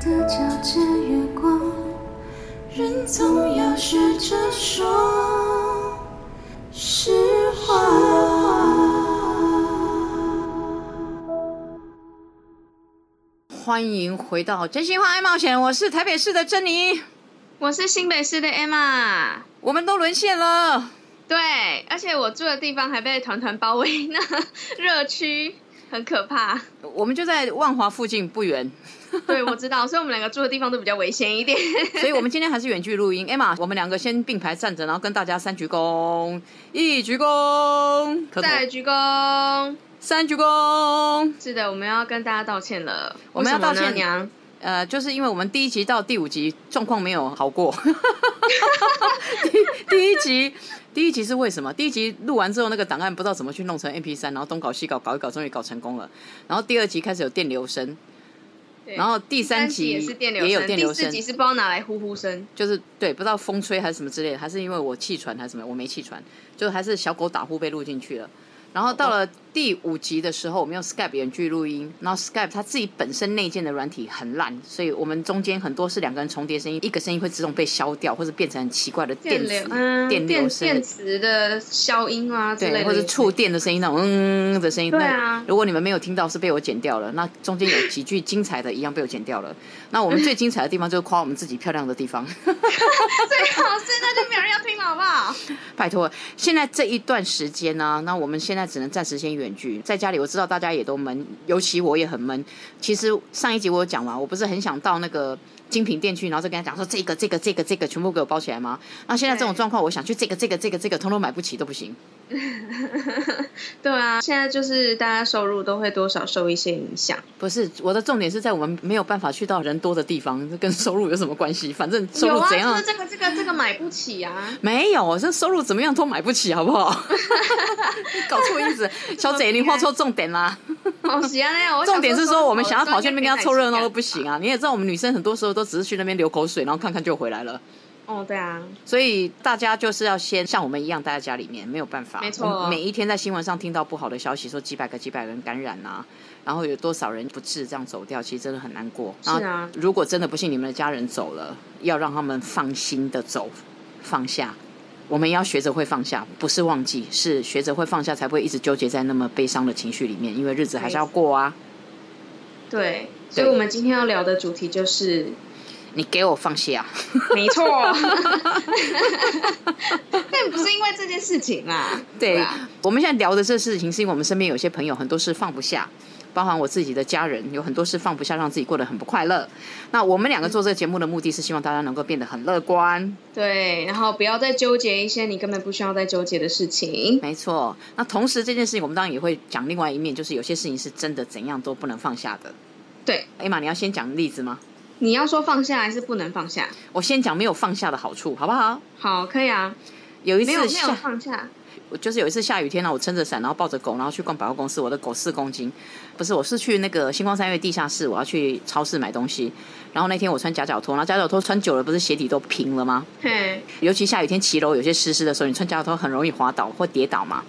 的皎洁月光，人总要学着说实话。欢迎回到真心话爱冒险，我是台北市的珍妮，我是新北市的 Emma。我们都沦陷了。对，而且我住的地方还被团团包围呢，热区很可怕。我们就在万华附近不远，对，我知道，所以我们两个住的地方都比较危险一点。所以我们今天还是远距录音。Emma，我们两个先并排站着，然后跟大家三鞠躬，一鞠躬，再鞠躬。三鞠躬。是的，我们要跟大家道歉了。我们要道歉娘。呃，就是因为我们第一集到第五集状况没有好过。第第一集，第一集是为什么？第一集录完之后，那个档案不知道怎么去弄成 MP 三，然后东搞西搞，搞一搞，终于搞成功了。然后第二集开始有电流声，然后第三集也是电流也有声，电流声第四集是不知道拿来呼呼声。就是对，不知道风吹还是什么之类的，还是因为我气喘还是什么，我没气喘，就还是小狗打呼被录进去了。然后到了第五集的时候，我们用 Skype 远距录音，然后 Skype 它自己本身内建的软体很烂，所以我们中间很多是两个人重叠声音，一个声音会自动被消掉，或者变成很奇怪的电流，磁、嗯，电电流声电。磁的消音啊之类对，的，或者触电的声音，那种嗯的声音。对啊如果你们没有听到，是被我剪掉了。那中间有几句精彩的，一样被我剪掉了。那我们最精彩的地方就是夸我们自己漂亮的地方。最好现在就没有人要听了，好不好？拜托，现在这一段时间呢、那我们现在只能暂时先远距，在家里。我知道大家也都闷，尤其我也很闷。其实上一集我有讲完，我不是很想到那个精品店去，然后再跟他讲说这个、这个、这个、这个全部给我包起来吗？那现在这种对状况，我想去这个、这个、这个、这个，通通买不起都不行。对啊，现在就是大家收入都会多少受一些影响。不是，我的重点是在我们没有办法去到人多的地方，这跟收入有什么关系？反正收入怎样、就是这个这个这个买不起啊。没有，这收入怎么样都买不起，好不好？搞错意思，小姐，你画错重点啦。好 喜欢那我重点是说，我们想要跑去那边跟他凑热闹都不啊。行啊！你也知道，我们女生很多时候都只是去那边流口水，然后看看就回来了。哦，对啊，所以大家就是要先像我们一样待在家里面，没有办法。没错每一天在新闻上听到不好的消息，说几百个、几百人感染啊，然后有多少人不治这样走掉，其实真的很难过。是啊如果真的不幸你们的家人走了，要让他们放心的走，放下。我们要学着会放下，不是忘记，是学着会放下，才不会一直纠结在那么悲伤的情绪里面。因为日子还是要过啊。对，所以我们今天要聊的主题就是，你给我放下。没错，但不是因为这件事情啊。对，啊我们现在聊的这事情，是因为我们身边有些朋友很多事放不下，包含我自己的家人，有很多事放不下，让自己过得很不快乐。那我们两个做这个节目的目的是希望大家能够变得很乐观，对，然后不要再纠结一些你根本不需要再纠结的事情。没错。那同时这件事情，我们当然也会讲另外一面，就是有些事情是真的怎样都不能放下的。对，艾玛，你要先讲例子吗？你要说放下还是不能放下？我先讲没有放下的好处，好不好？好，可以啊。有一没有没有放下，我就是有一次下雨天呢，我撑着伞，然后抱着狗，然后去逛百货公司。我的狗四公斤，不是，我是去那个星光三月地下室，我要去超市买东西。然后那天我穿夹脚拖，然后夹脚拖穿久了，不是鞋底都平了吗？对，尤其下雨天骑楼有些湿湿的时候，你穿夹脚拖很容易滑倒或跌倒嘛。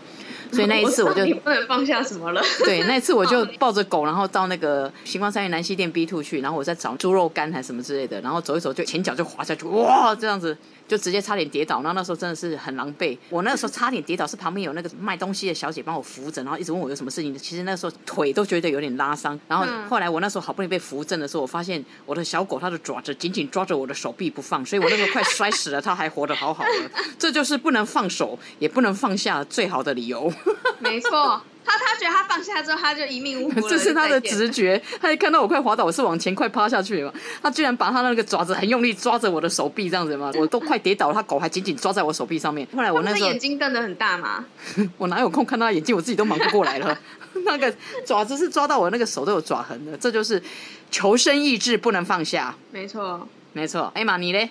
所以那一次我就 你不能放下什么了。对，那一次我就 抱着狗，然后到那个星光三月南西店 B two 去，然后我在找猪肉干还是什么之类的，然后走一走就前脚就滑下去，哇，这样子就直接差点跌倒。然后那时候真的是很狼狈，我那个时候差点跌倒，是旁边有那个卖东西的小姐帮我扶着，然后一直问我有什么事情。其实那时候腿都觉得有点拉伤，然后嗯后来我那时候好不容易被扶正的时候，我发现我的小狗它的爪子紧紧抓着我的手臂不放，所以我那时候快摔死了，它还活得好好的。这就是不能放手也不能放下最好的理由。没错，他他觉得他放下之后他就一命呜呼了，这是他的直觉，他一看到我快滑倒，我是往前快趴下去嘛，他居然把他那个爪子很用力抓着我的手臂，这样子嘛，我都快跌倒了，他狗还紧紧抓在我手臂上面。后来我那时候眼睛瞪得很大嘛？我哪有空看他的眼睛，我自己都忙不过来了。那个爪子是抓到我那个手都有爪痕的，这就是求生意志不能放下。没错，没错，哎妈，你嘞？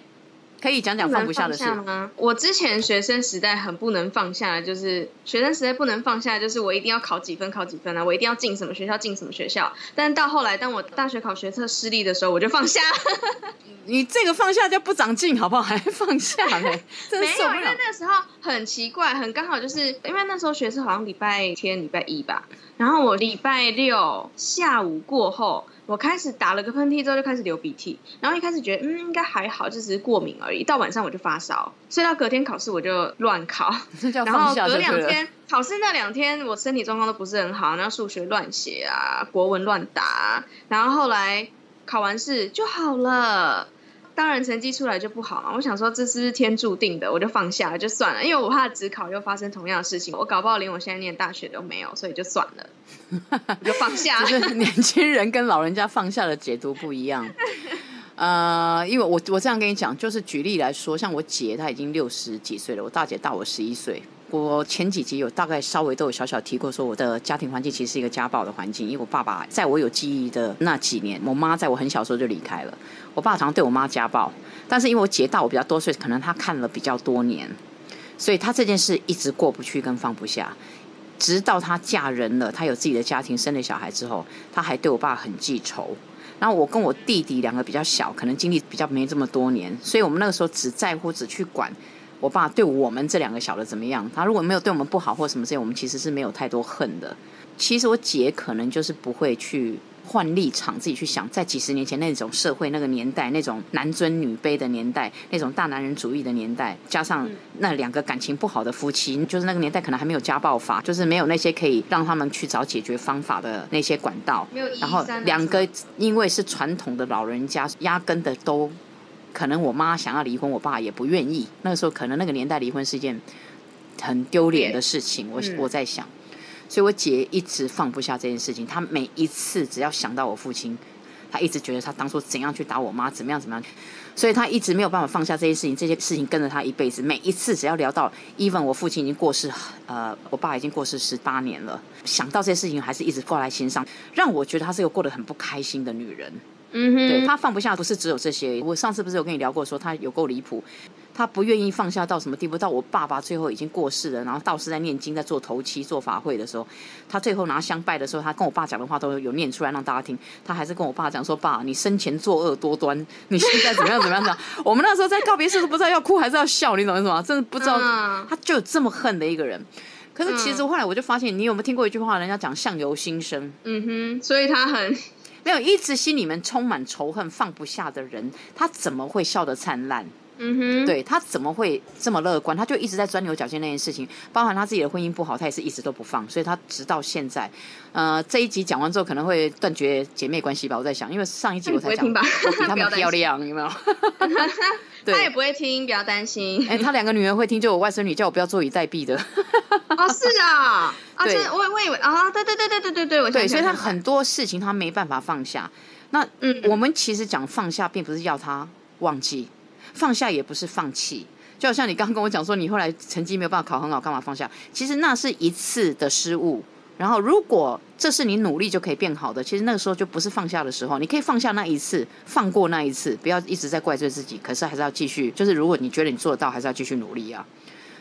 可以讲讲放不下的事吗？我之前学生时代很不能放下的，就是学生时代不能放下，就是我一定要考几分考几分啊，我一定要进什么学校进什么学校。但到后来，当我大学考学测失利的时候，我就放下。你这个放下就不长进，好不好？还放下嘞，真没有，因为。那时候很奇怪，很刚好就是因为那时候学测好像礼拜天、礼拜一吧，然后我礼拜六下午过后，我开始打了个喷嚏之后就开始流鼻涕，然后一开始觉得嗯应该还好，就只是过敏而已。到晚上我就发烧，所以到隔天考试我就乱考，然后。隔两天考试那两天我身体状况都不是很好，然后数学乱写啊，国文乱答啊，然后后来考完试就好了。当然成绩出来就不好嘛，我想说这是不是天注定的，我就放下了，就算了，因为我怕只考又发生同样的事情，我搞不好连我现在念大学都没有，所以就算了，我就放下了。就是年轻人跟老人家放下的解读不一样。呃，因为我我这样跟你讲，就是举例来说，像我姐她已经六十几岁了，我大姐大我十一岁。我前几集有大概稍微都有小小提过，说我的家庭环境其实是一个家暴的环境，因为我爸爸在我有记忆的那几年，我妈在我很小时候就离开了，我爸常对我妈家暴，但是因为我姐大我比较多岁，可能他看了比较多年，所以他这件事一直过不去跟放不下，直到她嫁人了，她有自己的家庭，生了小孩之后，她还对我爸很记仇。然后我跟我弟弟两个比较小，可能经历比较没这么多年，所以我们那个时候只在乎只去管我爸对我们这两个小的怎么样。他如果没有对我们不好或什么这些，我们其实是没有太多恨的。其实我姐可能就是不会去换立场，自己去想，在几十年前那种社会那个年代，那种男尊女卑的年代，那种大男人主义的年代，加上那两个感情不好的夫妻，就是那个年代可能还没有家暴法，就是没有那些可以让他们去找解决方法的那些管道。然后两个因为是传统的老人家，压根的都可能我妈想要离婚，我爸也不愿意。那个时候可能那个年代离婚是一件很丢脸的事情，我嗯我在想，所以我姐一直放不下这件事情。她每一次只要想到我父亲，她一直觉得她当初怎样去打我妈，怎么样怎么样，所以她一直没有办法放下这些事情。这些事情跟着她一辈子，每一次只要聊到，even 我父亲已经过世，呃，我爸已经过世十八年了，想到这些事情还是一直挂在心上，让我觉得她是个过得很不开心的女人。嗯哼，对他放不下，不是只有这些。我上次不是有跟你聊过，说他有够离谱，他不愿意放下到什么地步？到我爸爸最后已经过世了，然后道士在念经，在做头七、做法会的时候，他最后拿香拜的时候，他跟我爸讲的话都有念出来让大家听。他还是跟我爸讲说：“爸，你生前作恶多端，你现在怎么样怎么样？” 我们那时候在告别式都不知道要哭还是要笑，你懂意思吗？真的不知道，嗯他就有这么恨的一个人。可是其实后来我就发现，你有没有听过一句话？人家讲相由心生。嗯哼，所以他很没有一直心里面充满仇恨、放不下的人，他怎么会笑得灿烂？嗯哼，对他怎么会这么乐观？他就一直在钻牛角尖那件事情，包含他自己的婚姻不好，他也是一直都不放，所以他直到现在，呃，这一集讲完之后可能会断绝姐妹关系吧。我在想，因为上一集我才讲，他 漂亮，有没有？对他也不会听，不要担心。哎、他两个女儿会听，就我外甥女叫我不要坐以待毙的。哦，是啊，啊，对真的我我以为啊，对对对对对对对，我所以他很多事情他没办法放下。那嗯我们其实讲放下，并不是要他忘记，放下也不是放弃。就好像你刚刚跟我讲说，你后来成绩没有办法考很好，干嘛放下？其实那是一次的失误。然后，如果这是你努力就可以变好的，其实那个时候就不是放下的时候。你可以放下那一次，放过那一次，不要一直在怪罪自己。可是还是要继续，就是如果你觉得你做得到，还是要继续努力啊。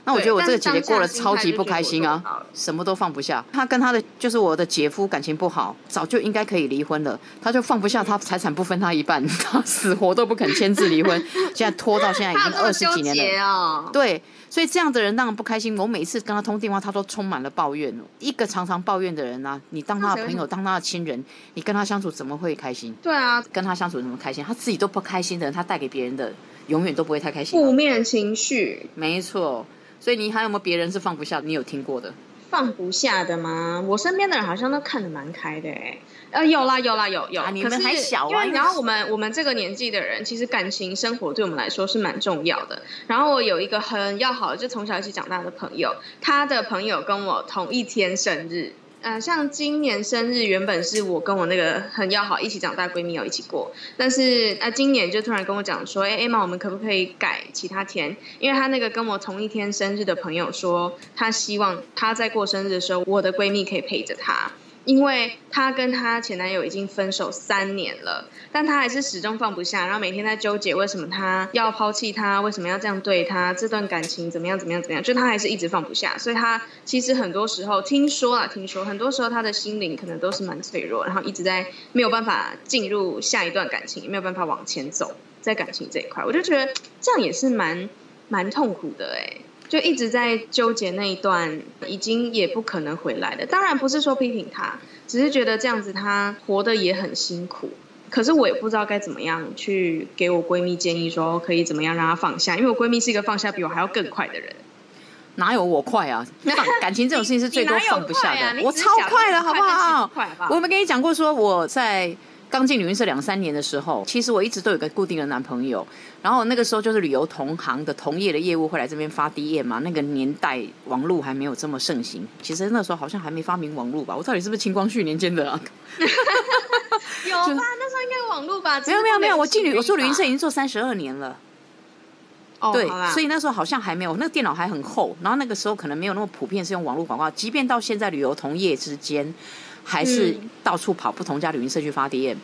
那我觉得我这个姐姐过得超级不开心啊，什么都放不下。她跟她的就是我的姐夫感情不好，早就应该可以离婚了，她就放不下，她财产不分她一半，她死活都不肯签字离婚，现在拖到现在已经 二十几年了。对，所以这样的人当然不开心。我每次跟他通电话，他都充满了抱怨。一个常常抱怨的人呢、啊你当他的朋友，当他的亲人，你跟他相处怎么会开心？对啊，跟他相处怎么开心？他自己都不开心的人，他带给别人的永远都不会太开心。负面情绪没错，所以你还有没有别人是放不下？你有听过的？放不下的吗？我身边的人好像都看得蛮开的哎。呃，有啦有啦有有，啊你们可是还小啊因为然后我们我们这个年纪的人，其实感情生活对我们来说是蛮重要的。然后我有一个很要好的，就从小一起长大的朋友，他的朋友跟我同一天生日。呃，像今年生日原本是我跟我那个很要好一起长大闺蜜有一起过，但是呃今年就突然跟我讲说，哎、艾玛，我们可不可以改其他天？因为她那个跟我同一天生日的朋友说，她希望她在过生日的时候，我的闺蜜可以陪着她。因为她跟她前男友已经分手三年了，但她还是始终放不下，然后每天在纠结为什么他要抛弃她，为什么要这样对她，这段感情怎么样怎么样怎么样，就她还是一直放不下，所以她其实很多时候听说啊，听说很多时候她的心灵可能都是蛮脆弱，然后一直在没有办法进入下一段感情，也没有办法往前走，在感情这一块，我就觉得这样也是蛮蛮痛苦的哎、就一直在纠结那一段，已经也不可能回来了。当然不是说批评他，只是觉得这样子他活得也很辛苦。可是我也不知道该怎么样去给我闺蜜建议，说可以怎么样让她放下，因为我闺蜜是一个放下比我还要更快的人。哪有我快啊？放 感情这种事情是最多放不下的，我超快的好不好？我有没有跟你讲过，说我在刚进旅行社两三年的时候，其实我一直都有个固定的男朋友，然后那个时候就是旅游同行的同业的业务会来这边发 DM 嘛，那个年代网络还没有这么盛行，其实那时候好像还没发明网络吧？我到底是不是清光绪年间的啊？有吧？那时候应该有网络吧？没有没有没有，我进旅我做旅行社已经经做三十二年了。哦，对，所以那时候好像还没有，那个电脑还很厚，然后那个时候可能没有那么普遍是用网络广告，即便到现在旅游同业之间，还是嗯到处跑不同家旅行社去发 DM。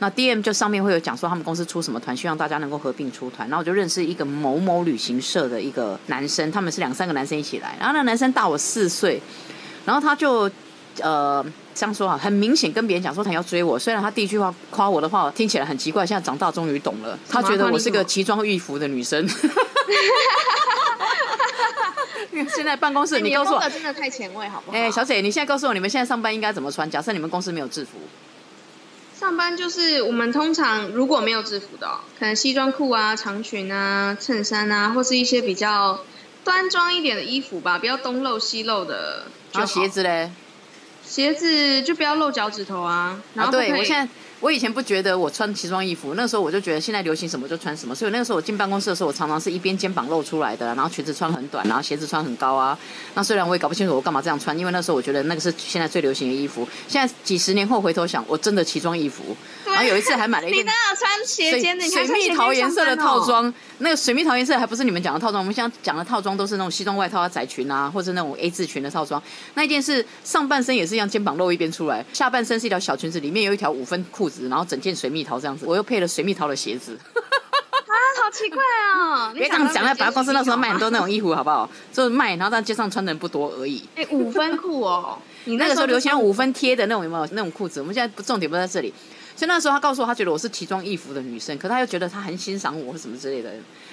那 DM 就上面会有讲说他们公司出什么团，希望大家能够合并出团。然后我就认识一个某某旅行社的一个男生，他们是两三个男生一起来，然后那个男生大我四岁，然后他就呃这样说啊，很明显跟别人讲说他要追我。虽然他第一句话夸我的话听起来很奇怪，现在长大终于懂了，他觉得我是个奇装异服的女生。现在办公室，哎你告诉我，真的太前卫，好不好？哎、小姐，你现在告诉我，你们现在上班应该怎么穿？假设你们公司没有制服，上班就是我们通常如果没有制服的哦、可能西装裤啊、长裙啊、衬衫啊，或是一些比较端庄一点的衣服吧，不要东露西露的。然后鞋子嘞？鞋子就不要露脚趾头啊。然啊，后对我现在。我以前不觉得我穿奇装异服，那时候我就觉得现在流行什么就穿什么，所以那个时候我进办公室的时候，我常常是一边肩膀露出来的，然后裙子穿很短，然后鞋子穿很高啊。那虽然我也搞不清楚我干嘛这样穿，因为那时候我觉得那个是现在最流行的衣服。现在几十年后回头想，我真的奇装异服。然后有一次还买了一件你那有穿斜水肩的？水蜜桃颜色的。套装，那个水蜜桃颜色还不是你们讲的套装，我们现在讲的套装都是那种西装外套啊、窄裙啊，或者那种 A 字裙的套装。那一件是上半身也是一样，肩膀露一边出来，下半身是一条小裙子，里面有一条五分裤子，然后整件水蜜桃这样子，我又配了水蜜桃的鞋子。啊，好奇怪哦！别这样讲，在百货公司那时候卖很多那种衣服，好不好？就是卖，然后在街上穿的人不多而已。哎、五分裤哦，你那个时候流行五分贴的那种，有没有那种裤子？我们现在不重点不在这里。所以那时候他告诉我，他觉得我是奇装异服的女生，可他又觉得他很欣赏我或什么之类的。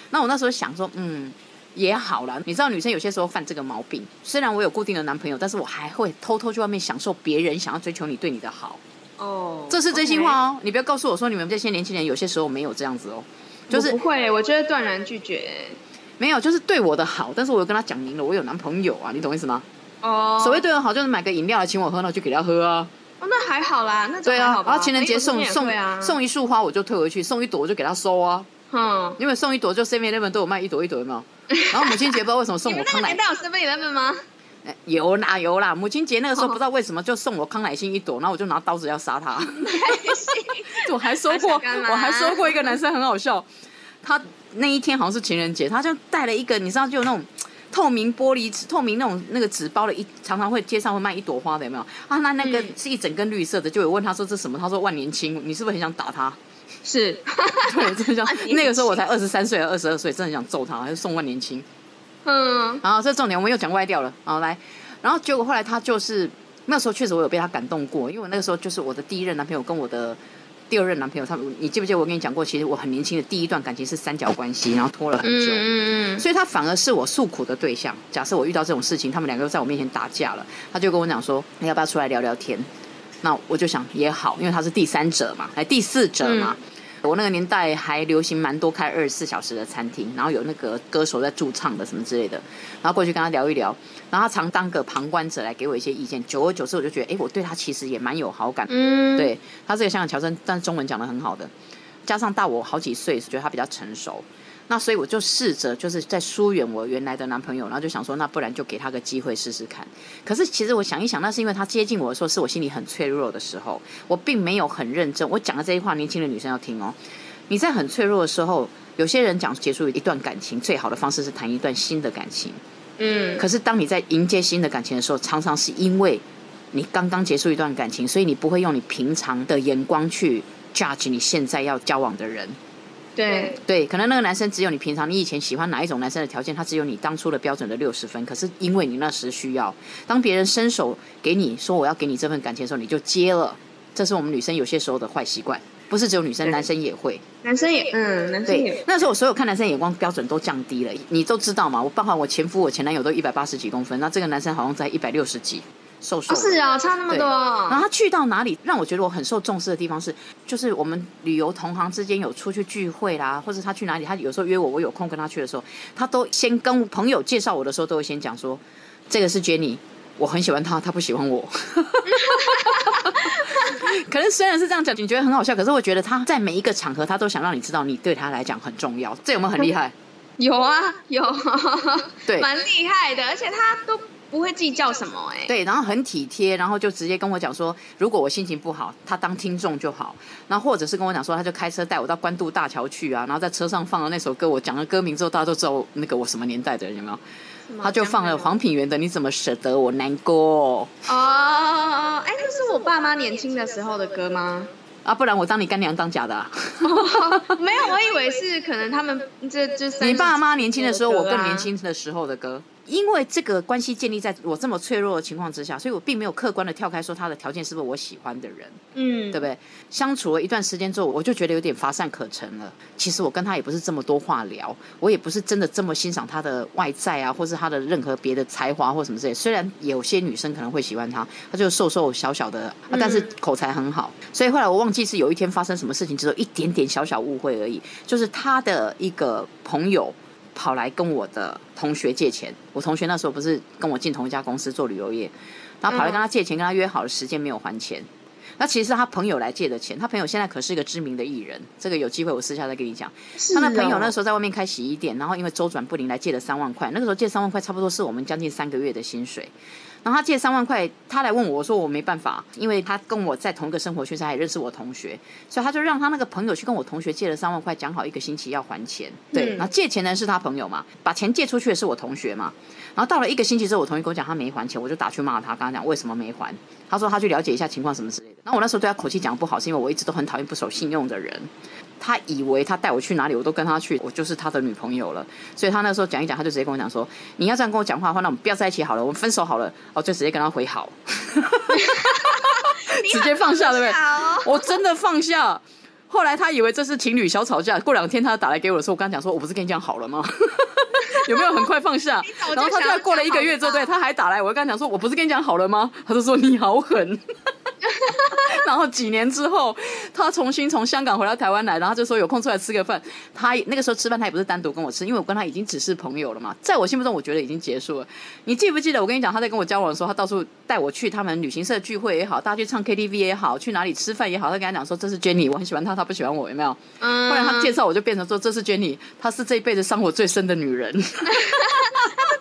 那我那时候想说，嗯，也好啦。你知道女生有些时候犯这个毛病，虽然我有固定的男朋友，但是我还会偷偷去外面享受别人想要追求你对你的好，哦，这是真心话哦。你不要告诉我说你们这些年轻人有些时候没有这样子哦，就是我不会，我觉得断然拒绝。没有，就是对我的好，但是我有跟他讲明了，我有男朋友啊，你懂意思吗？哦，所谓对我好，就是买个饮料来请我喝，那就给他喝啊。哦，那还好啦，那种对啊好，吧然后情人节哎送送送一束花我就退回去，送一朵我就给他收啊。嗯，因为送一朵就 Seven Eleven 都有卖一朵一朵，有没有？然后母亲节不知道为什么送我康乃们那个年代有 Seven Eleven 吗？哎 有啦有啦，母亲节那个时候哦不知道为什么就送我康乃馨一朵，然后我就拿刀子要杀他。我还收过，我还收过一个男生很好笑，他那一天好像是情人节，他就带了一个你知道就有那种。透明玻璃纸，透明那种那个纸包了一，常常会街上会卖一朵花的，有没有？啊，那那个嗯是一整根绿色的，就有问他说这什么？他说万年青，你是不是很想打他？是，对，真的想 那个时候我才二十三岁，二十二岁，真的很想揍他，还是送万年青。嗯，然后这重点我们又讲歪掉了，好来，然后结果后来他就是那时候确实我有被他感动过，因为我那个时候就是我的第一任男朋友跟我的第二任男朋友，他你记不记得我跟你讲过，其实我很年轻的第一段感情是三角关系，然后拖了很久。所以他反而是我诉苦的对象。假设我遇到这种事情，他们两个又在我面前打架了，他就跟我讲说：“你要不要出来聊聊天？”那我就想也好，因为他是第三者嘛，哎，第四者嘛。我那个年代还流行蛮多开二十四小时的餐厅，然后有那个歌手在驻唱的什么之类的，然后过去跟他聊一聊，然后他常当个旁观者来给我一些意见。久而久之，我就觉得，哎，我对他其实也蛮有好感。嗯，对他这个香港乔生，但是中文讲的很好的，加上大我好几岁，觉得他比较成熟。那所以我就试着就是在疏远我原来的男朋友，然后就想说，那不然就给他个机会试试看。可是其实我想一想，那是因为他接近我的时候，是我心里很脆弱的时候，我并没有很认真。我讲的这些话，年轻的女生要听哦。你在很脆弱的时候，有些人讲结束一段感情，最好的方式是谈一段新的感情。嗯，可是当你在迎接新的感情的时候，常常是因为你刚刚结束一段感情，所以你不会用你平常的眼光去 judge 你现在要交往的人。对，对，可能那个男生只有你平常你以前喜欢哪一种男生的条件，他只有你当初的标准的六十分。可是因为你那时需要，当别人伸手给你说我要给你这份感情的时候，你就接了。这是我们女生有些时候的坏习惯。不是只有女生，男生也会。男生也嗯，男生也，那时候我所有看男生眼光标准都降低了，你都知道嘛？我包括我前夫、我前男友都一百八十几公分，那这个男生好像在一百六十几，瘦瘦哦。是啊，差那么多。然后他去到哪里，让我觉得我很受重视的地方是，就是我们旅游同行之间有出去聚会啦，或者他去哪里，他有时候约我，我有空跟他去的时候，他都先跟朋友介绍我的时候，都会先讲说，这个是 Jenny，我很喜欢他，他不喜欢我。可能虽然是这样讲，你觉得很好笑，可是我觉得他在每一个场合，他都想让你知道你对他来讲很重要，这有没有很厉害？有啊有，对蛮厉害的，而且他都不会计较什么哎、对，然后很体贴，然后就直接跟我讲说，如果我心情不好，他当听众就好。然后或者是跟我讲说，他就开车带我到关渡大桥去啊，然后在车上放了那首歌，我讲了歌名之后，大家都知道那个我什么年代的人有没有？他就放了黄品源的《你怎么舍得我难过》哦，哎，那是我爸妈年轻的时候的歌吗？啊，不然我当你干娘当假的、啊。没有，我以为是可能他们这就是你爸妈年轻的时候，我更年轻的时候的歌。因为这个关系建立在我这么脆弱的情况之下，所以我并没有客观的跳开说他的条件是不是我喜欢的人。嗯，对不对？相处了一段时间之后，我就觉得有点乏善可陈了。其实我跟他也不是这么多话聊，我也不是真的这么欣赏他的外在啊，或是他的任何别的才华或什么之类。虽然有些女生可能会喜欢他，他就瘦瘦小小的，啊、但是口才很好。所以后来我忘记是有一天发生什么事情，只有一点点小小误会而已，就是他的一个朋友。跑来跟我的同学借钱，我同学那时候不是跟我进同一家公司做旅游业，然后跑来跟他借钱，跟他约好了时间没有还钱，那其实是他朋友来借的钱，他朋友现在可是一个知名的艺人，这个有机会我私下再跟你讲。是他那朋友那哦时候在外面开洗衣店，然后因为周转不灵来借了三万块，那个时候借三万块差不多是我们将近三个月的薪水。然后他借三万块，他来问我，我说我没办法，因为他跟我在同一个生活圈，他也认识我同学，所以他就让他那个朋友去跟我同学借了三万块，讲好一个星期要还钱。对，嗯然后借钱的人是他朋友嘛，把钱借出去的是我同学嘛。然后到了一个星期之后，我同学跟我讲他没还钱，我就打去骂他，跟他讲为什么没还。他说他去了解一下情况什么之类的。然后我那时候对他口气讲不好，是因为我一直都很讨厌不守信用的人。他以为他带我去哪里，我都跟他去，我就是他的女朋友了。所以他那时候讲一讲，他就直接跟我讲说：“你要这样跟我讲话的话，那我们不要在一起好了，我们分手好了。”哦，就直接跟他回好，直接放下，对不对？我真的放下。后来他以为这是情侣小吵架，过两天他打来给我的时候，我跟他讲说：“我不是跟你讲好了吗？有没有很快放下早？”就然后他就在过了一个月之后，对他还打来，我就跟他讲说：“我不是跟你讲好了吗？”他就说：“你好狠。” 然后几年之后，他重新从香港回到台湾来，然后他就说有空出来吃个饭。他那个时候吃饭，他也不是单独跟我吃，因为我跟他已经只是朋友了嘛。在我心目中，我觉得已经结束了。你记不记得我跟你讲，他在跟我交往的时候，他到处带我去他们旅行社聚会也好，大家去唱 KTV 也好，去哪里吃饭也好，他跟他讲说这是 Jenny，我很喜欢她，她不喜欢我，有没有？嗯后来 他介绍我就变成说这是 Jenny，她是这一辈子伤我最深的女人。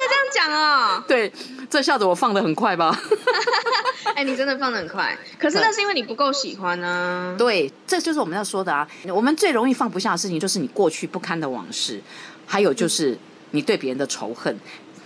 这样讲哦，对，这下子我放的很快吧？哎，你真的放的很快，可是那是因为你不够喜欢呢、对，这就是我们要说的啊。我们最容易放不下的事情，就是你过去不堪的往事，还有就是你对别人的仇恨。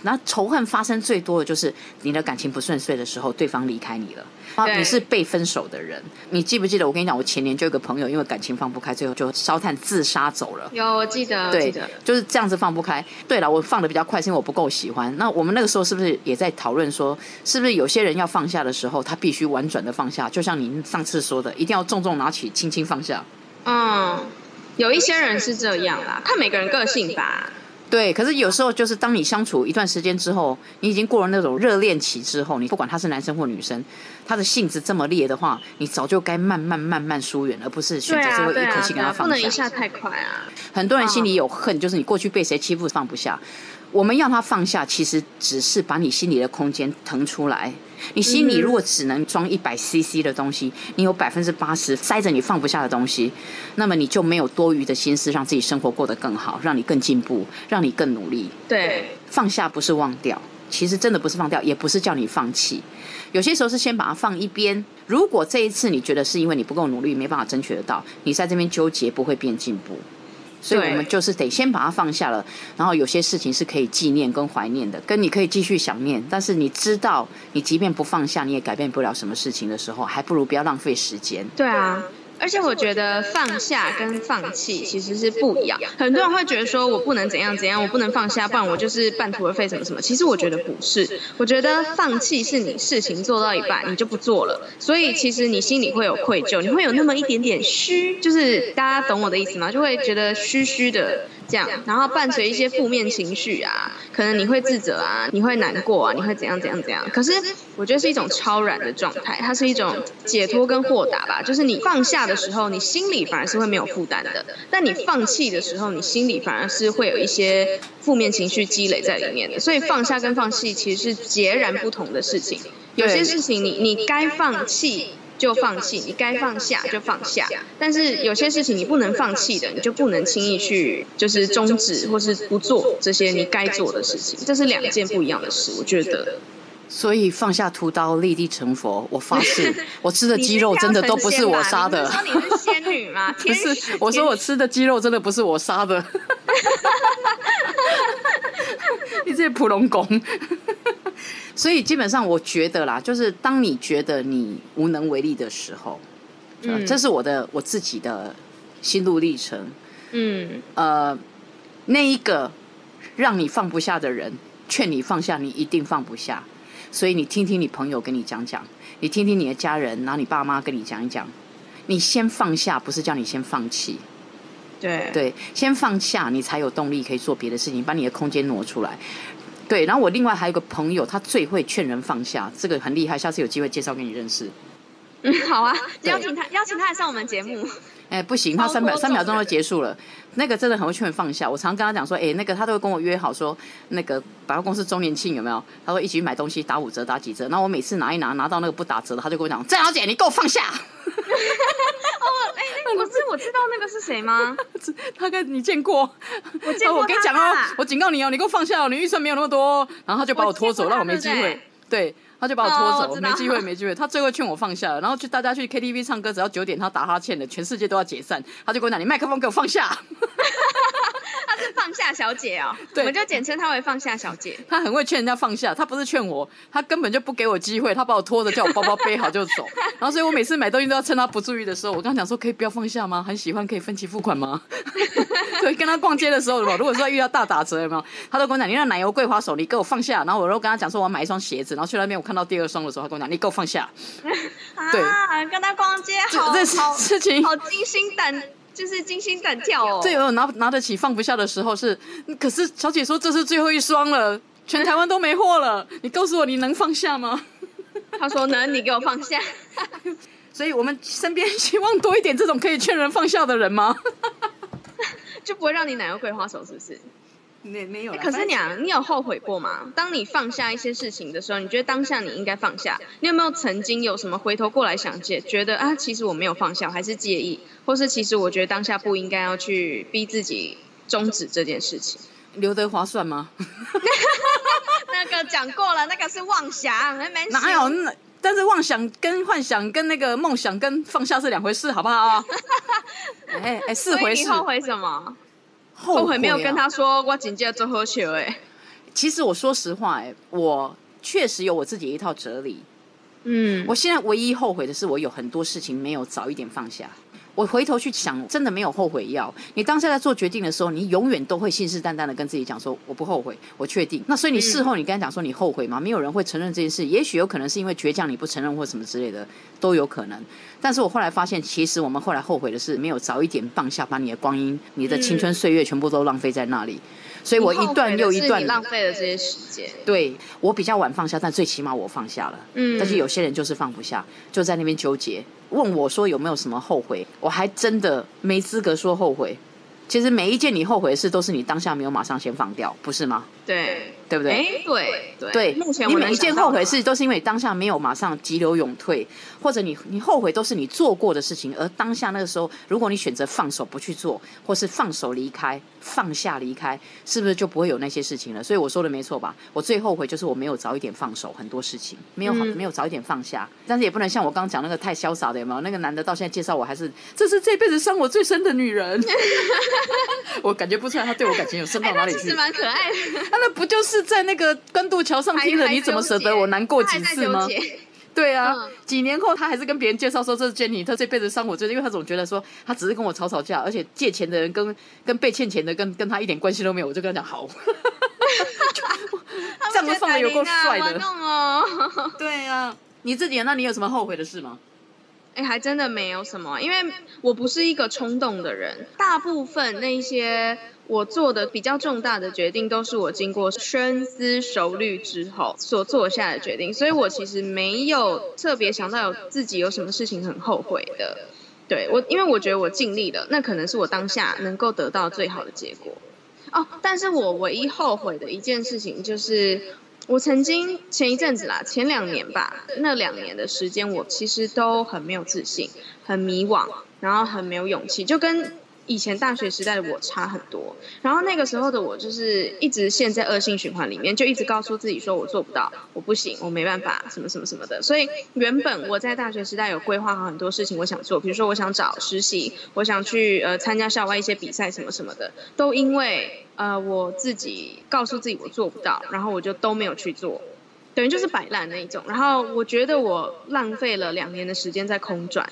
那仇恨发生最多的就是你的感情不顺遂的时候，对方离开你了，啊，对你是被分手的人。你记不记得我跟你讲，我前年就有个朋友，因为感情放不开，最后就烧炭自杀走了。有，我记得，对记得，就是这样子放不开。对了，我放的比较快，是因为我不够喜欢。那我们那个时候是不是也在讨论说，是不是有些人要放下的时候，他必须婉转的放下？就像您上次说的，一定要重重拿起，轻轻放下。嗯，有一些人是这样啦，看每个人个性吧。对，可是有时候就是当你相处一段时间之后，你已经过了那种热恋期之后，你不管他是男生或女生，他的性子这么烈的话，你早就该慢慢慢慢疏远，而不是选择最后一口气跟他放下。能一下太快啊。很多人心里有恨，就是你过去被谁欺负放不下。我们要他放下，其实只是把你心里的空间腾出来。你心里如果只能装一百 CC 的东西，你有百分之八十塞着你放不下的东西，那么你就没有多余的心思让自己生活过得更好，让你更进步，让你更努力。对，放下不是忘掉，其实真的不是放掉，也不是叫你放弃。有些时候是先把它放一边。如果这一次你觉得是因为你不够努力，没办法争取得到，你在这边纠结不会变进步。所以我们就是得先把它放下了，然后有些事情是可以纪念跟怀念的，跟你可以继续想念。但是你知道，你即便不放下，你也改变不了什么事情的时候，还不如不要浪费时间。对啊。而且我觉得放下跟放弃其实是不一样。很多人会觉得说我不能怎样怎样，我不能放下，不然我就是半途而废什么什么。其实我觉得不是，我觉得放弃是你事情做到一半你就不做了，所以其实你心里会有愧疚，你会有那么一点点虚，就是大家懂我的意思吗？就会觉得虚虚的。这样，然后伴随一些负面情绪啊，可能你会自责啊，你会难过啊，你会怎样怎样怎样。可是我觉得是一种超然的状态，它是一种解脱跟豁达吧。就是你放下的时候，你心里反而是会没有负担的；但你放弃的时候，你心里反而是会有一些负面情绪积累在里面的。所以放下跟放弃其实是截然不同的事情。有些事情你你该放弃。就放弃，你该放下就放下。但是有些事情你不能放弃的，你就不能轻易去就是终止或是不做这些你该做的事情。这是两件不一样的事，我觉得。所以放下屠刀，立地成佛。我发誓，我吃的 鸡肉真的都不是我杀的。你说你是仙女吗？不是，我说我吃的鸡肉真的不是我杀的。你这普龙宫。所以基本上，我觉得啦，就是当你觉得你无能为力的时候，嗯，这是我的我自己的心路历程，嗯，呃，那一个让你放不下的人，劝你放下，你一定放不下。所以你听听你朋友跟你讲讲，你听听你的家人，然后你爸妈跟你讲一讲，你先放下，不是叫你先放弃，对。对，先放下，你才有动力可以做别的事情，把你的空间挪出来。对，然后我另外还有个朋友，他最会劝人放下，这个很厉害，下次有机会介绍给你认识。嗯，好啊，邀请他，邀请他来上我们节目。哎，不行，他三秒三秒钟就结束了。那个真的很会劝人放下，我常跟他讲说，哎，那个他都会跟我约好说，那个百货公司周年庆有没有？他说一起去买东西，打五折，打几折。然后我每次拿一拿，拿到那个不打折的，他就跟我讲，郑小姐，你给我放下。哦，哎，那个是我知道那个是谁吗？他跟你见过？我见过。我跟你讲哦，我警告你哦，你给我放下哦，你预算没有那么多。然后他就把我拖走，让我没机会。对。他就把我拖走，没机会，没机会。他最后劝我放下了，然后去大家去 KTV 唱歌，只要九点他打哈欠的，全世界都要解散。他就跟我讲：“你麦克风给我放下。” 他 是放下小姐哦，我们就简称她为放下小姐。她很会劝人家放下，她不是劝我，她根本就不给我机会，她把我拖着，叫我包包背好就走。然后所以我每次买东西都要趁她不注意的时候，我跟他讲说：“可以不要放下吗？很喜欢可以分期付款吗？” 对，跟她逛街的时候，如果说遇到大打折，有没有？她都跟我讲：“你那奶油桂花手，你给我放下。”然后我又跟她讲说：“我要买一双鞋子。”然后去那边我看到第二双的时候，她跟我讲：“你给我放下。”对，跟她逛街好好事情，好惊心胆，就是惊心胆跳哦。这有拿拿得起放不下的时候是，可是小姐说这是最后一双了，全台湾都没货了。你告诉我你能放下吗？他说能，你给我放下。所以我们身边希望多一点这种可以劝人放下的人吗？就不会让你奶油桂花手，是不是？没没有。可是你啊，你有后悔过吗？当你放下一些事情的时候，你觉得当下你应该放下？你有没有曾经有什么回头过来想，觉觉得啊，其实我没有放下，还是介意，或是其实我觉得当下不应该要去逼自己终止这件事情？刘德华算吗？那个讲过了，那个是妄想，哪有那？但是妄想跟幻想跟那个梦想跟放下是两回事，好不好？哎哎，四回事。你后悔什么？后悔没有跟他说我紧接着做喝酒哎。其实我说实话哎，我确实有我自己一套哲理。嗯，我现在唯一后悔的是我有很多事情没有早一点放下。我回头去想，真的没有后悔药。你当下在做决定的时候，你永远都会信誓旦旦的跟自己讲说：“我不后悔，我确定。”那所以你事后你跟他讲说你后悔吗？没有人会承认这件事。也许有可能是因为倔强你不承认或什么之类的都有可能。但是我后来发现，其实我们后来后悔的是没有早一点放下，把你的光阴、你的青春岁月全部都浪费在那里。所以我一段又一段浪费了这些时间。对我比较晚放下，但最起码我放下了。嗯。但是有些人就是放不下，就在那边纠结。问我说有没有什么后悔？我还真的没资格说后悔。其实每一件你后悔的事，都是你当下没有马上先放掉，不是吗？对，对不对？哎，对对。对，目前你每一件后悔事，都是因为当下没有马上急流勇退，或者你你后悔都是你做过的事情，而当下那个时候，如果你选择放手不去做，或是放手离开。放下离开，是不是就不会有那些事情了？所以我说的没错吧？我最后悔就是我没有早一点放手，很多事情没有好，没有早一点放下。但是也不能像我刚刚讲那个太潇洒的，有没有？那个男的到现在介绍我还是，这是这辈子伤我最深的女人。我感觉不出来他对我感情有深到哪里去。其实蛮可爱的。他 那不就是在那个关渡桥上听了，你怎么舍得我难过几次吗？对啊，嗯几年后他还是跟别人介绍说这是 Jenny，他这辈子伤我最深，因为他总觉得说他只是跟我吵吵架，而且借钱的人跟跟被欠钱的跟跟他一点关系都没有，我就跟他讲好。这样子放的有够帅的。对啊，你自己那你有什么后悔的事吗？哎，还真的没有什么，因为我不是一个冲动的人，大部分那些我做的比较重大的决定，都是我经过深思熟虑之后所做下的决定，所以我其实没有特别想到有自己有什么事情很后悔的。对我，因为我觉得我尽力了，那可能是我当下能够得到最好的结果。哦，但是我唯一后悔的一件事情就是，我曾经前一阵子啦，前两年吧，那两年的时间，我其实都很没有自信，很迷惘，然后很没有勇气，就跟以前大学时代的我差很多。然后那个时候的我就是一直陷在恶性循环里面，就一直告诉自己说我做不到，我不行，我没办法，什么什么什么的。所以原本我在大学时代有规划好很多事情我想做，比如说我想找实习，我想去呃参加校外一些比赛什么什么的，都因为呃我自己告诉自己我做不到，然后我就都没有去做。等于就是摆烂那一种，然后我觉得我浪费了两年的时间在空转，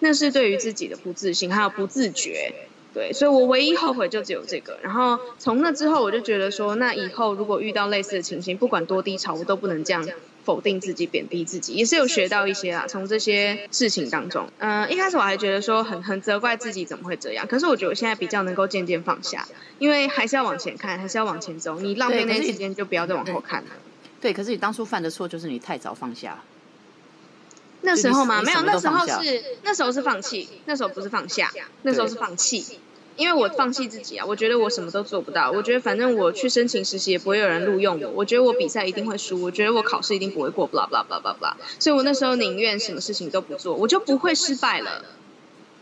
那是对于自己的不自信还有不自觉，对，所以我唯一后悔就只有这个。然后从那之后，我就觉得说，那以后如果遇到类似的情形，不管多低潮，我都不能这样否定自己、贬低自己，也是有学到一些啊。从这些事情当中，嗯、一开始我还觉得说很很责怪自己怎么会这样，可是我觉得我现在比较能够渐渐放下，因为还是要往前看，还是要往前走。你浪费那时间，就不要再往后看了。对，可是你当初犯的错就是你太早放下。那时候吗？没有，那时候是那时候是放弃，那时候不是放下，那时候是放弃。因为我放弃自己啊，我觉得我什么都做不到，我觉得反正我去申请实习也不会有人录用我，我觉得我比赛一定会输，我觉得我考试一定不会过，blah blah blah blah blah，所以我那时候宁愿什么事情都不做，我就不会失败了。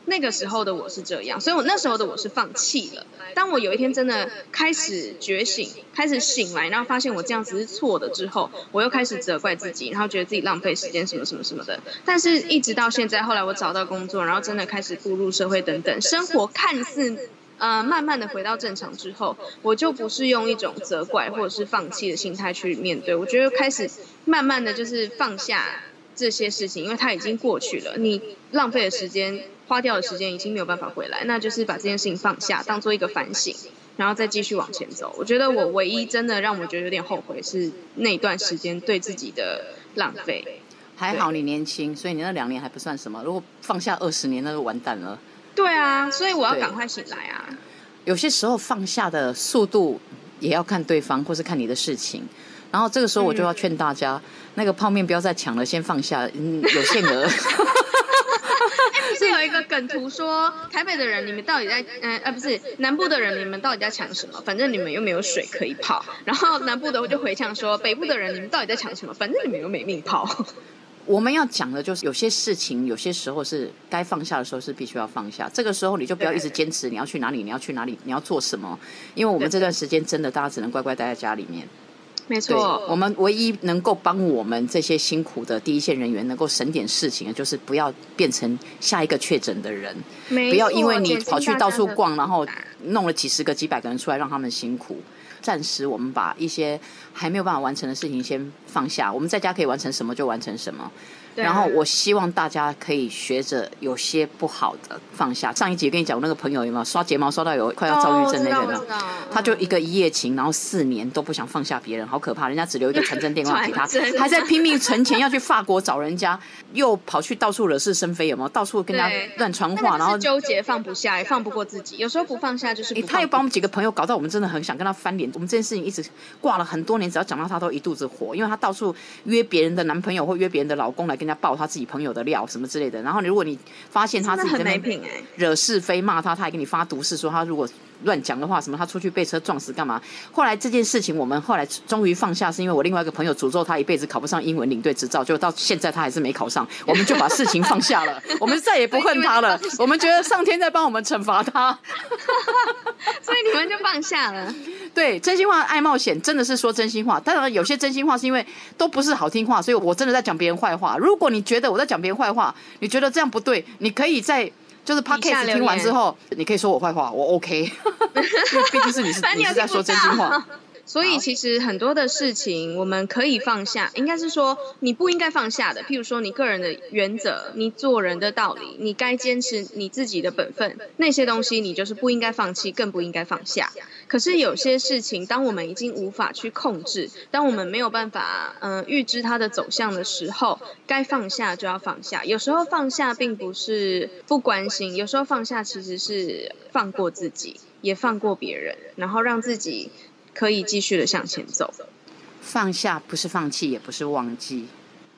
那个时候的我是这样，所以我那时候的我是放弃了。当我有一天真的开始觉醒，开始醒来，然后发现我这样子是错的之后，我又开始责怪自己，然后觉得自己浪费时间什么什么什么的。但是一直到现在，后来我找到工作，然后真的开始步入社会等等，生活看似呃慢慢的回到正常之后，我就不是用一种责怪或者是放弃的心态去面对，我觉得开始慢慢的就是放下这些事情，因为它已经过去了，你浪费的时间。花掉的时间已经没有办法回来，那就是把这件事情放下，当做一个反省，然后再继续往前走。我觉得我唯一真的让我觉得有点后悔是那段时间对自己的浪费。还好你年轻，所以你那两年还不算什么。如果放下二十年，那就完蛋了。对啊，所以我要赶快醒来啊！有些时候放下的速度也要看对方，或是看你的事情。然后这个时候我就要劝大家，那个泡面不要再抢了，先放下，嗯，有限额。是有一个梗图说，台北的人你们到底在，嗯呃不是南部的人你们到底在抢什么？反正你们又没有水可以泡。然后南部的就回呛说，北部的人你们到底在抢什么？反正你们又没命泡。我们要讲的就是有些事情，有些时候是该放下的时候是必须要放下。这个时候你就不要一直坚持你要去哪里，你要去哪里，你要做什么。因为我们这段时间真的大家只能乖乖待在家里面。没错，我们唯一能够帮我们这些辛苦的第一线人员能够省点事情的，就是不要变成下一个确诊的人，没不要因为你跑去到处逛，然后弄了几十个、几百个人出来，让他们辛苦。暂时我们把一些还没有办法完成的事情先放下，我们在家可以完成什么就完成什么。对然后我希望大家可以学着有些不好的放下。上一集跟你讲，我那个朋友有没有刷睫毛刷到有快要躁郁症那个人了？哦我知道我知道他就一个一夜情，然后四年都不想放下别人，好可怕！人家只留一个传真电话给他，还在拼命存钱要去法国找人家，又跑去到处惹是生非，有没有？到处跟人家乱传话，然后纠结放不下，也放不过自己。有时候不放下就是他又把我们几个朋友搞到我们真的很想跟他翻脸。我们这件事情一直挂了很多年，只要讲到他都一肚子火，因为他到处约别人的男朋友或约别人的老公来跟人家爆他自己朋友的料什么之类的。然后如果你发现他自己在那惹是非骂他，他还给你发毒誓说他如果乱讲的话，什么他出去被车撞死干嘛？后来这件事情我们后来终于放下，是因为我另外一个朋友诅咒他一辈子考不上英文领队执照，就到现在他还是没考上，我们就把事情放下了，我们再也不恨他了，我们觉得上天在帮我们惩罚他。所以你们就放下了。对，真心话爱冒险真的是说真心话，当然有些真心话是因为都不是好听话，所以我真的在讲别人坏话。如果你觉得我在讲别人坏话，你觉得这样不对，你可以在就是 podcast 留听完之后，你可以说我坏话，我 OK，因为毕竟是你是你是在说真心话。所以其实很多的事情我们可以放下，应该是说你不应该放下的，譬如说你个人的原则、你做人的道理、你该坚持你自己的本分，那些东西你就是不应该放弃，更不应该放下。可是有些事情，当我们已经无法去控制，当我们没有办法嗯、呃预知它的走向的时候，该放下就要放下。有时候放下并不是不关心，有时候放下其实是放过自己，也放过别人，然后让自己可以继续的向前走。放下不是放弃，也不是忘记。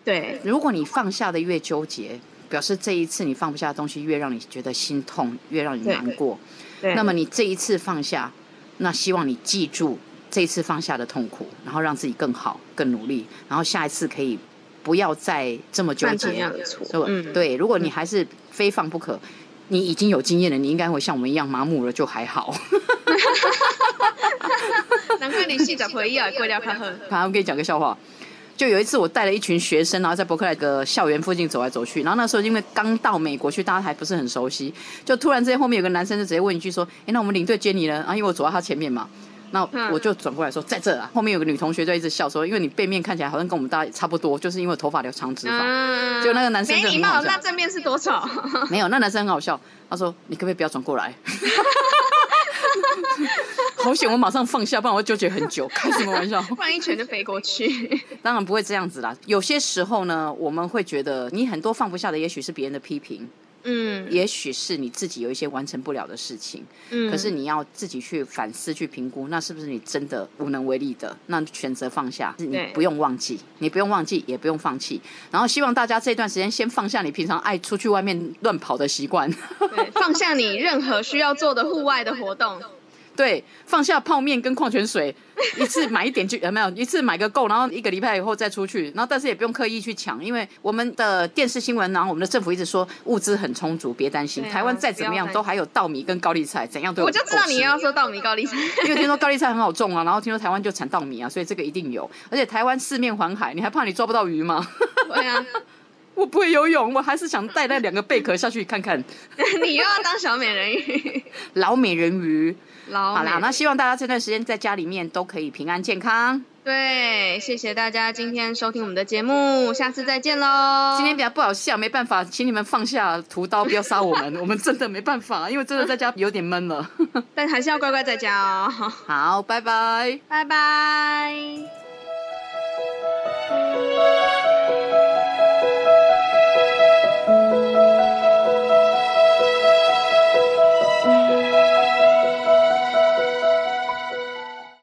对，如果你放下的越纠结，表示这一次你放不下的东西越让你觉得心痛，越让你难过。对，那么你这一次放下，那希望你记住这一次放下的痛苦，然后让自己更好、更努力，然后下一次可以不要再这么纠结。嗯，对，如果你还是非放不可，你已经有经验了，你应该会像我们一样麻木了，就还好。难怪你细仔回忆啊，过掉看看。好，我给你讲个笑话。就有一次，我带了一群学生，然后在伯克莱的校园附近走来走去。然后那时候因为刚到美国去，大家还不是很熟悉，就突然之间后面有个男生就直接问一句说：“哎，那我们领队接你呢？”啊，因为我走到他前面嘛，那嗯我就转过来说：“在这啊。”后面有个女同学就一直笑说：“因为你背面看起来好像跟我们大家差不多，就是因为头发留长直发。嗯就那个男生没礼貌，就很好笑那正面是多丑？没有，那男生很好笑，他说：“你可不可以不要转过来？” 好险，我马上放下，不然我会纠结很久。开什么玩笑？不然一拳就飞过去。当然不会这样子啦。有些时候呢，我们会觉得你很多放不下的，也许是别人的批评，嗯也许是你自己有一些完成不了的事情。嗯可是你要自己去反思、去评估，那是不是你真的无能为力的？那选择放下，你不用忘记，你不用忘记，也不用放弃。然后希望大家这段时间先放下你平常爱出去外面乱跑的习惯，对，放下你任何需要做的户外的活动。对，放下泡面跟矿泉水，一次买一点就有没有？一次买个够，然后一个礼拜以后再出去，然后但是也不用刻意去抢，因为我们的电视新闻，然后我们的政府一直说物资很充足，别担心，啊台湾再怎么样都还有稻米跟高丽菜，怎样都有我就知道你要说稻米高丽菜。因为听说高丽菜很好种啊，然后听说台湾就产稻米啊，所以这个一定有。而且台湾四面环海，你还怕你抓不到鱼吗？对啊，我不会游泳，我还是想带那两个贝壳下去看看 你又要当小美人鱼。老美人鱼。老好啦，那希望大家这段时间在家里面都可以平安健康。对，谢谢大家今天收听我们的节目，下次再见喽。今天比较不好笑，没办法，请你们放下屠刀，不要杀我们，我们真的没办法，因为真的在家有点闷了。但还是要乖乖在家哦。好，拜拜。拜拜。Música